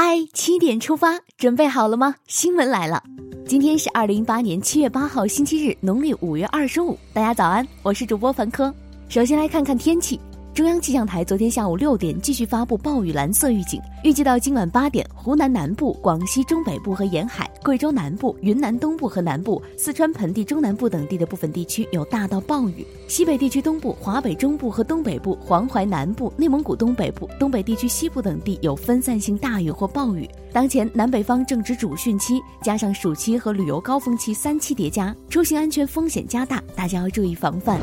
嗨，七点出发，准备好了吗？新闻来了，今天是二零一八年七月八号，星期日，农历五月二十五。大家早安，我是主播凡科。首先来看看天气。中央气象台昨天下午六点继续发布暴雨蓝色预警，预计到今晚八点，湖南南部、广西中北部和沿海、贵州南部、云南东部和南部、四川盆地中南部等地的部分地区有大到暴雨；西北地区东部、华北中部和东北部、黄淮南部、内蒙古东北部、东北地区西部等地有分散性大雨或暴雨。当前南北方正值主汛期，加上暑期和旅游高峰期三期叠加，出行安全风险加大，大家要注意防范。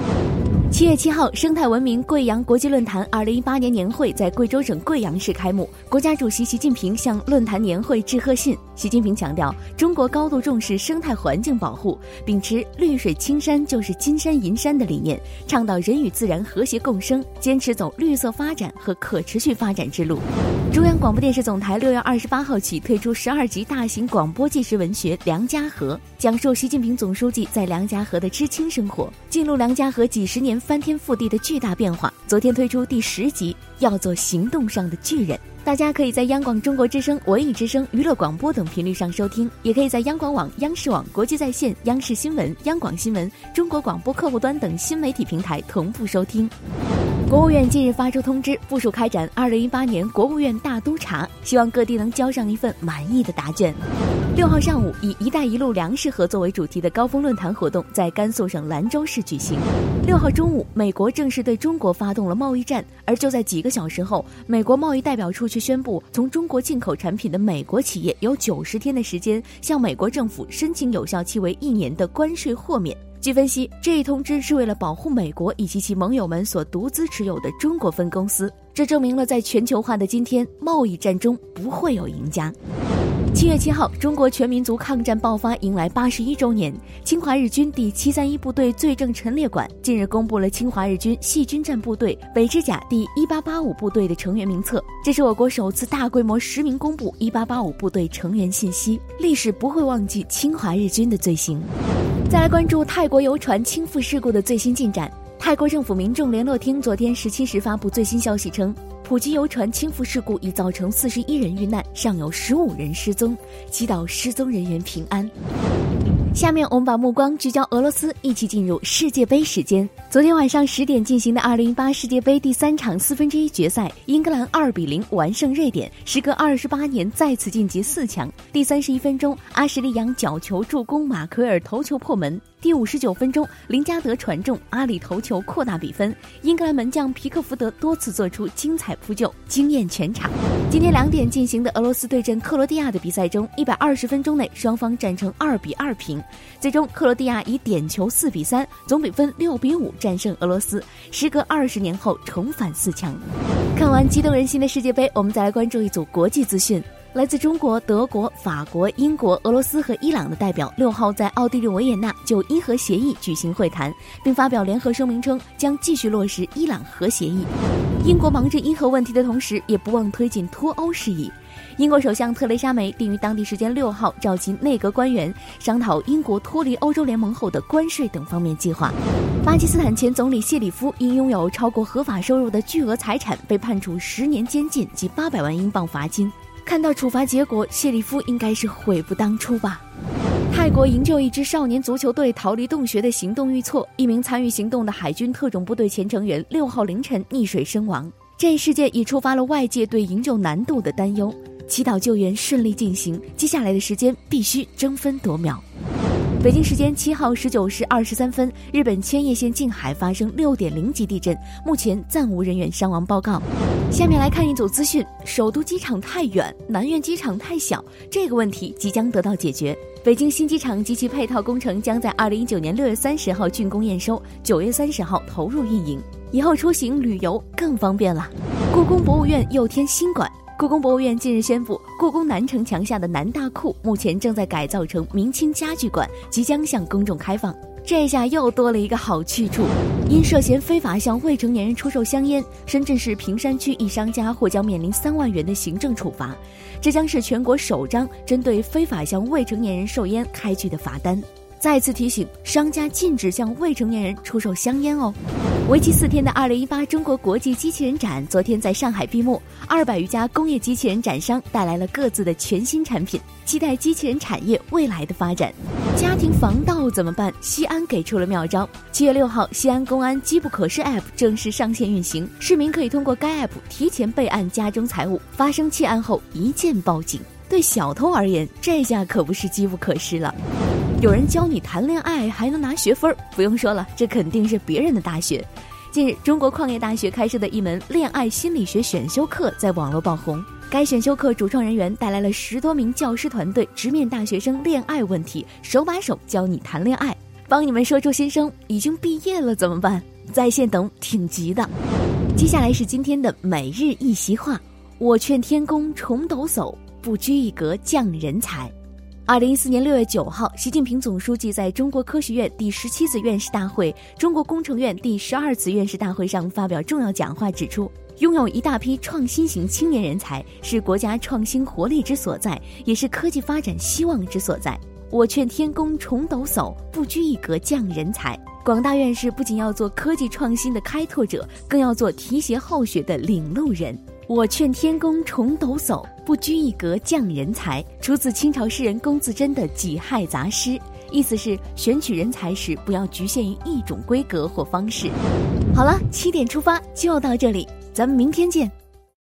七月七号，生态文明贵阳国际论坛二零一八年年会在贵州省贵阳市开幕。国家主席习近平向论坛年会致贺信。习近平强调，中国高度重视生态环境保护，秉持“绿水青山就是金山银山”的理念，倡导人与自然和谐共生，坚持走绿色发展和可持续发展之路。中央广播电视总台六月二十八号起推出十二集大型广播纪实文学《梁家河》，讲述习近平总书记在梁家河的知青生活，记录梁家河几十年翻天覆地的巨大变化。昨天推出第十集，要做行动上的巨人。大家可以在央广中国之声、文艺之声、娱乐广播等频率上收听，也可以在央广网、央视网、国际在线、央视新闻、央广新闻、中国广播客户端等新媒体平台同步收听。国务院近日发出通知，部署开展二零一八年国务院大督查，希望各地能交上一份满意的答卷。六号上午，以“一带一路”粮食合作为主题的高峰论坛活动在甘肃省兰州市举行。六号中午，美国正式对中国发动了贸易战，而就在几个小时后，美国贸易代表处却宣布，从中国进口产品的美国企业有九十天的时间向美国政府申请有效期为一年的关税豁免。据分析，这一通知是为了保护美国以及其盟友们所独资持有的中国分公司。这证明了，在全球化的今天，贸易战中不会有赢家。七月七号，中国全民族抗战爆发迎来八十一周年。侵华日军第七三一部队罪证陈列馆近日公布了侵华日军细菌战部队北之甲第一八八五部队的成员名册，这是我国首次大规模实名公布一八八五部队成员信息。历史不会忘记侵华日军的罪行。再来关注泰国游船倾覆事故的最新进展。泰国政府民众联络厅昨天十七时发布最新消息称。普吉游船倾覆事故已造成四十一人遇难，尚有十五人失踪，祈祷失踪人员平安。下面我们把目光聚焦俄罗斯，一起进入世界杯时间。昨天晚上十点进行的二零一八世界杯第三场四分之一决赛，英格兰二比零完胜瑞典，时隔二十八年再次晋级四强。第三十一分钟，阿什利杨角球助攻，马奎尔头球破门。第五十九分钟，林加德传中，阿里头球扩大比分。英格兰门将皮克福德多次做出精彩扑救，惊艳全场。今天两点进行的俄罗斯对阵克罗地亚的比赛中，一百二十分钟内双方战成二比二平，最终克罗地亚以点球四比三，总比分六比五战胜俄罗斯，时隔二十年后重返四强。看完激动人心的世界杯，我们再来关注一组国际资讯。来自中国、德国、法国、英国、俄罗斯和伊朗的代表六号在奥地利维也纳就伊核协议举行会谈，并发表联合声明称将继续落实伊朗核协议。英国忙着伊核问题的同时，也不忘推进脱欧事宜。英国首相特蕾莎梅定于当地时间六号召集内阁官员，商讨英国脱离欧洲联盟后的关税等方面计划。巴基斯坦前总理谢里夫因拥有超过合法收入的巨额财产，被判处十年监禁及八百万英镑罚金。看到处罚结果，谢里夫应该是悔不当初吧。泰国营救一支少年足球队逃离洞穴的行动遇挫，一名参与行动的海军特种部队前成员六号凌晨溺水身亡。这一事件已触发了外界对营救难度的担忧，祈祷救援顺利进行。接下来的时间必须争分夺秒。北京时间七号十九时二十三分，日本千叶县近海发生六点零级地震，目前暂无人员伤亡报告。下面来看一组资讯：首都机场太远，南苑机场太小，这个问题即将得到解决。北京新机场及其配套工程将在二零一九年六月三十号竣工验收，九月三十号投入运营，以后出行旅游更方便了。故宫博物院又添新馆。故宫博物院近日宣布，故宫南城墙下的南大库目前正在改造成明清家具馆，即将向公众开放。这下又多了一个好去处。因涉嫌非法向未成年人出售香烟，深圳市坪山区一商家或将面临三万元的行政处罚。这将是全国首张针对非法向未成年人售烟开具的罚单。再次提醒商家禁止向未成年人出售香烟哦。为期四天的二零一八中国国际机器人展昨天在上海闭幕，二百余家工业机器人展商带来了各自的全新产品，期待机器人产业未来的发展。家庭防盗怎么办？西安给出了妙招。七月六号，西安公安机不可失 App 正式上线运行，市民可以通过该 App 提前备案家中财物，发生窃案后一键报警。对小偷而言，这下可不是机不可失了。有人教你谈恋爱还能拿学分儿，不用说了，这肯定是别人的大学。近日，中国矿业大学开设的一门恋爱心理学选修课在网络爆红。该选修课主创人员带来了十多名教师团队，直面大学生恋爱问题，手把手教你谈恋爱，帮你们说出心声。已经毕业了怎么办？在线等挺急的。接下来是今天的每日一席话：我劝天公重抖擞，不拘一格降人才。二零一四年六月九号，习近平总书记在中国科学院第十七次院士大会、中国工程院第十二次院士大会上发表重要讲话，指出，拥有一大批创新型青年人才是国家创新活力之所在，也是科技发展希望之所在。我劝天公重抖擞，不拘一格降人才。广大院士不仅要做科技创新的开拓者，更要做提携好学的领路人。我劝天公重抖擞，不拘一格降人才。出自清朝诗人龚自珍的《己亥杂诗》，意思是选取人才时不要局限于一种规格或方式。好了，七点出发就到这里，咱们明天见。